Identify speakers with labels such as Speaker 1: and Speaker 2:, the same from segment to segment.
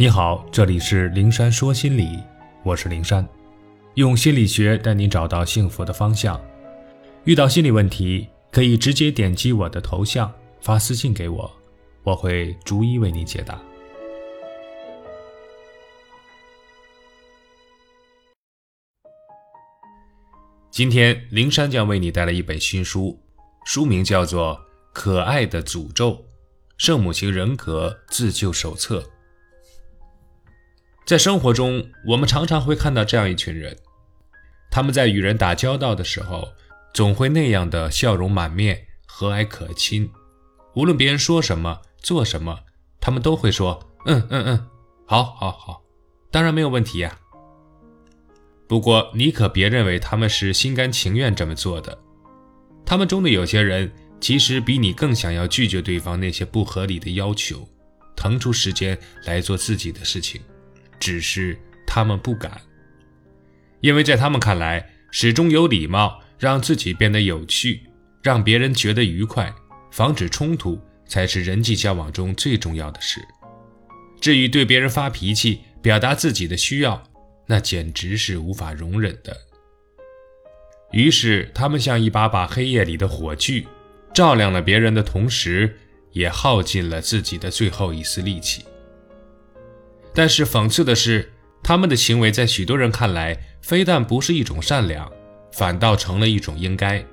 Speaker 1: 你好，这里是灵山说心理，我是灵山，用心理学带你找到幸福的方向。遇到心理问题，可以直接点击我的头像发私信给我，我会逐一为你解答。今天灵山将为你带来一本新书，书名叫做《可爱的诅咒：圣母型人格自救手册》。在生活中，我们常常会看到这样一群人，他们在与人打交道的时候，总会那样的笑容满面、和蔼可亲。无论别人说什么、做什么，他们都会说：“嗯嗯嗯，好，好，好，当然没有问题呀。”不过，你可别认为他们是心甘情愿这么做的。他们中的有些人，其实比你更想要拒绝对方那些不合理的要求，腾出时间来做自己的事情。只是他们不敢，因为在他们看来，始终有礼貌，让自己变得有趣，让别人觉得愉快，防止冲突，才是人际交往中最重要的事。至于对别人发脾气、表达自己的需要，那简直是无法容忍的。于是，他们像一把把黑夜里的火炬，照亮了别人的同时，也耗尽了自己的最后一丝力气。但是讽刺的是，他们的行为在许多人看来，非但不是一种善良，反倒成了一种应该。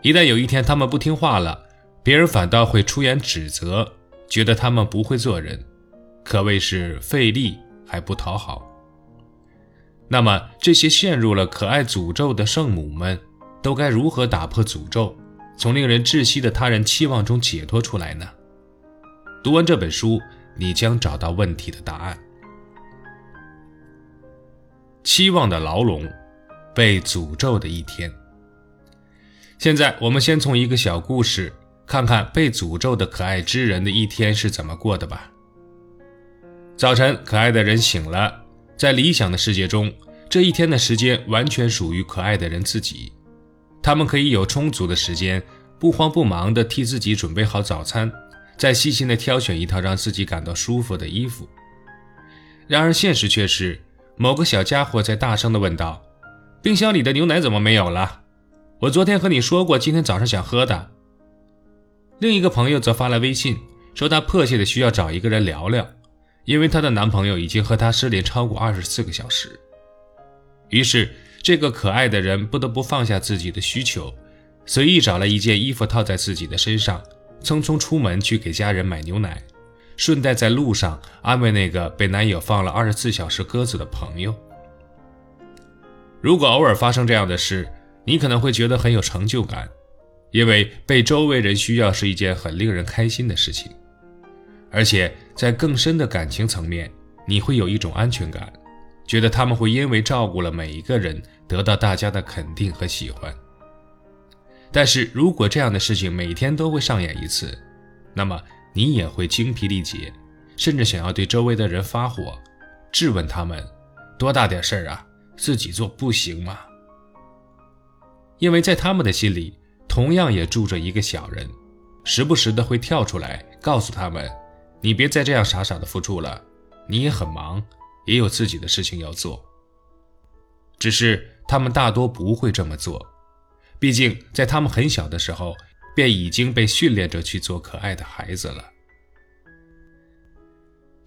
Speaker 1: 一旦有一天他们不听话了，别人反倒会出言指责，觉得他们不会做人，可谓是费力还不讨好。那么，这些陷入了可爱诅咒的圣母们，都该如何打破诅咒，从令人窒息的他人期望中解脱出来呢？读完这本书。你将找到问题的答案。期望的牢笼，被诅咒的一天。现在，我们先从一个小故事看看被诅咒的可爱之人的一天是怎么过的吧。早晨，可爱的人醒了，在理想的世界中，这一天的时间完全属于可爱的人自己，他们可以有充足的时间，不慌不忙地替自己准备好早餐。再细心地挑选一套让自己感到舒服的衣服。然而现实却是，某个小家伙在大声地问道：“冰箱里的牛奶怎么没有了？我昨天和你说过，今天早上想喝的。”另一个朋友则发来微信说，她迫切地需要找一个人聊聊，因为她的男朋友已经和她失联超过二十四个小时。于是，这个可爱的人不得不放下自己的需求，随意找了一件衣服套在自己的身上。匆匆出门去给家人买牛奶，顺带在路上安慰那个被男友放了二十四小时鸽子的朋友。如果偶尔发生这样的事，你可能会觉得很有成就感，因为被周围人需要是一件很令人开心的事情。而且在更深的感情层面，你会有一种安全感，觉得他们会因为照顾了每一个人，得到大家的肯定和喜欢。但是如果这样的事情每天都会上演一次，那么你也会精疲力竭，甚至想要对周围的人发火，质问他们：多大点事儿啊，自己做不行吗？因为在他们的心里，同样也住着一个小人，时不时的会跳出来告诉他们：你别再这样傻傻的付出了，你也很忙，也有自己的事情要做。只是他们大多不会这么做。毕竟，在他们很小的时候，便已经被训练着去做可爱的孩子了。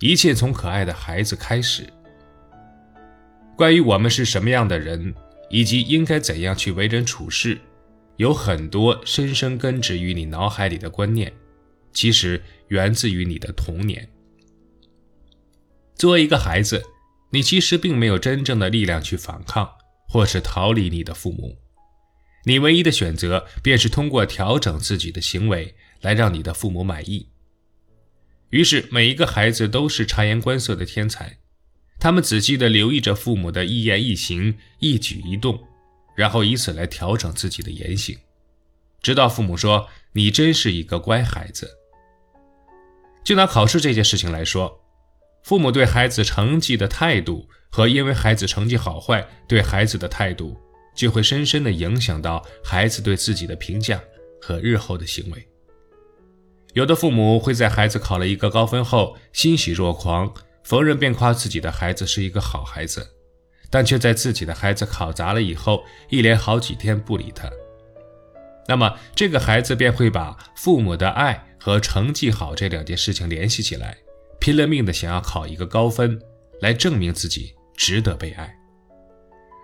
Speaker 1: 一切从可爱的孩子开始。关于我们是什么样的人，以及应该怎样去为人处事，有很多深深根植于你脑海里的观念，其实源自于你的童年。作为一个孩子，你其实并没有真正的力量去反抗，或是逃离你的父母。你唯一的选择便是通过调整自己的行为来让你的父母满意。于是，每一个孩子都是察言观色的天才，他们仔细地留意着父母的一言一行、一举一动，然后以此来调整自己的言行，直到父母说：“你真是一个乖孩子。”就拿考试这件事情来说，父母对孩子成绩的态度和因为孩子成绩好坏对孩子的态度。就会深深地影响到孩子对自己的评价和日后的行为。有的父母会在孩子考了一个高分后欣喜若狂，逢人便夸自己的孩子是一个好孩子，但却在自己的孩子考砸了以后，一连好几天不理他。那么，这个孩子便会把父母的爱和成绩好这两件事情联系起来，拼了命的想要考一个高分，来证明自己值得被爱。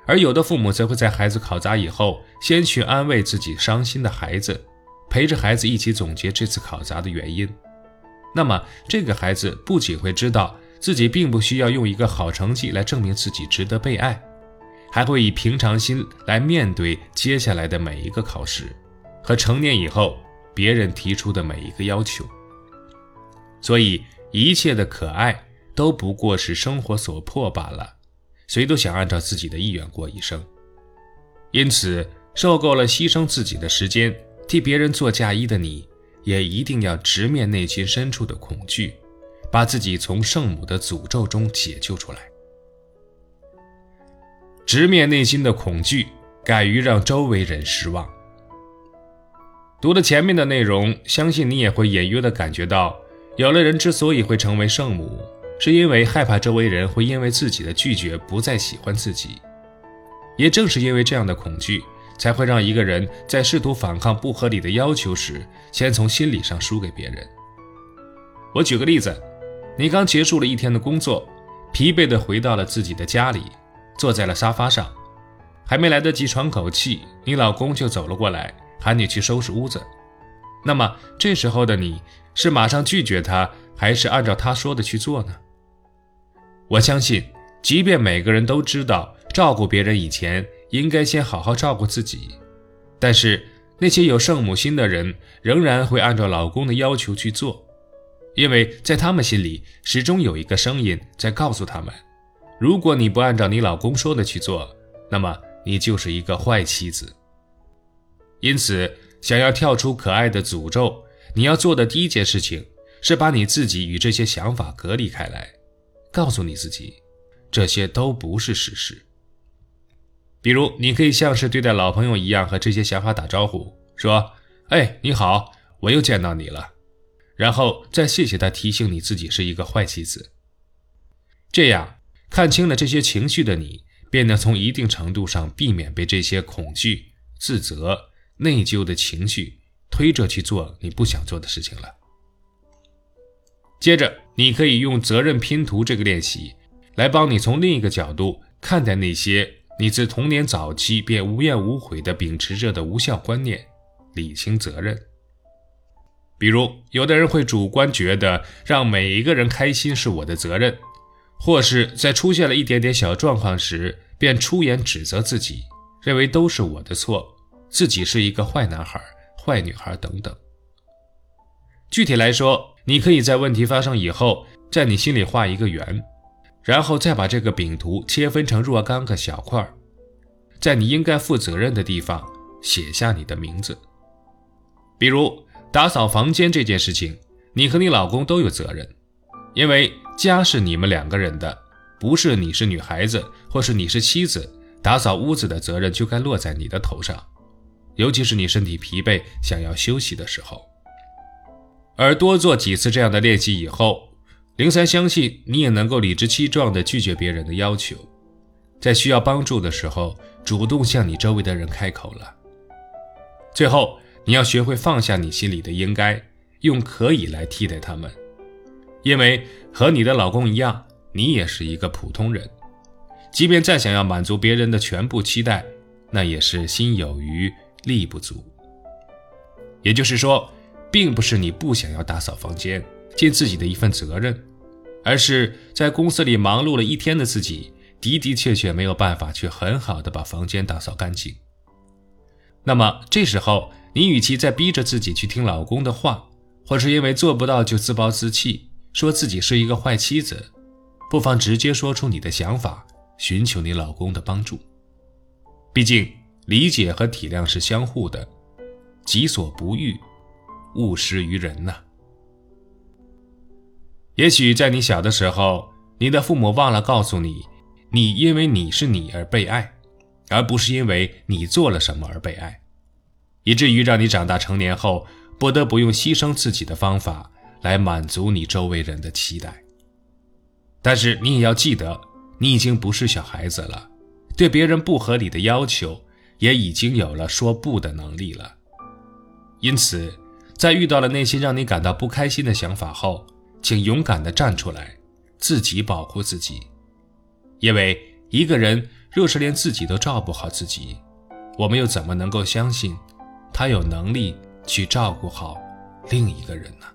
Speaker 1: 而有的父母则会在孩子考砸以后，先去安慰自己伤心的孩子，陪着孩子一起总结这次考砸的原因。那么，这个孩子不仅会知道自己并不需要用一个好成绩来证明自己值得被爱，还会以平常心来面对接下来的每一个考试。和成年以后别人提出的每一个要求，所以一切的可爱都不过是生活所迫罢了。谁都想按照自己的意愿过一生，因此受够了牺牲自己的时间替别人做嫁衣的你，也一定要直面内心深处的恐惧，把自己从圣母的诅咒中解救出来。直面内心的恐惧，敢于让周围人失望。读了前面的内容，相信你也会隐约的感觉到，有的人之所以会成为圣母，是因为害怕周围人会因为自己的拒绝不再喜欢自己。也正是因为这样的恐惧，才会让一个人在试图反抗不合理的要求时，先从心理上输给别人。我举个例子，你刚结束了一天的工作，疲惫的回到了自己的家里，坐在了沙发上，还没来得及喘口气，你老公就走了过来。喊你去收拾屋子，那么这时候的你是马上拒绝他，还是按照他说的去做呢？我相信，即便每个人都知道照顾别人以前应该先好好照顾自己，但是那些有圣母心的人仍然会按照老公的要求去做，因为在他们心里始终有一个声音在告诉他们：如果你不按照你老公说的去做，那么你就是一个坏妻子。因此，想要跳出可爱的诅咒，你要做的第一件事情是把你自己与这些想法隔离开来，告诉你自己，这些都不是事实。比如，你可以像是对待老朋友一样和这些想法打招呼，说：“哎，你好，我又见到你了。”然后再谢谢他提醒你自己是一个坏妻子。这样，看清了这些情绪的你，便能从一定程度上避免被这些恐惧、自责。内疚的情绪推着去做你不想做的事情了。接着，你可以用责任拼图这个练习，来帮你从另一个角度看待那些你自童年早期便无怨无悔地秉持着的无效观念，理清责任。比如，有的人会主观觉得让每一个人开心是我的责任，或是在出现了一点点小状况时，便出言指责自己，认为都是我的错。自己是一个坏男孩、坏女孩等等。具体来说，你可以在问题发生以后，在你心里画一个圆，然后再把这个饼图切分成若干个小块，在你应该负责任的地方写下你的名字。比如打扫房间这件事情，你和你老公都有责任，因为家是你们两个人的，不是你是女孩子或是你是妻子，打扫屋子的责任就该落在你的头上。尤其是你身体疲惫、想要休息的时候，而多做几次这样的练习以后，零三相信你也能够理直气壮地拒绝别人的要求，在需要帮助的时候主动向你周围的人开口了。最后，你要学会放下你心里的应该，用可以来替代他们，因为和你的老公一样，你也是一个普通人，即便再想要满足别人的全部期待，那也是心有余。力不足，也就是说，并不是你不想要打扫房间，尽自己的一份责任，而是在公司里忙碌了一天的自己，的的确确没有办法去很好的把房间打扫干净。那么这时候，你与其在逼着自己去听老公的话，或是因为做不到就自暴自弃，说自己是一个坏妻子，不妨直接说出你的想法，寻求你老公的帮助。毕竟。理解和体谅是相互的，己所不欲，勿施于人呐。也许在你小的时候，你的父母忘了告诉你，你因为你是你而被爱，而不是因为你做了什么而被爱，以至于让你长大成年后不得不用牺牲自己的方法来满足你周围人的期待。但是你也要记得，你已经不是小孩子了，对别人不合理的要求也已经有了说不的能力了。因此，在遇到了那些让你感到不开心的想法后，请勇敢地站出来，自己保护自己。因为一个人若是连自己都照顾好自己，我们又怎么能够相信他有能力去照顾好另一个人呢？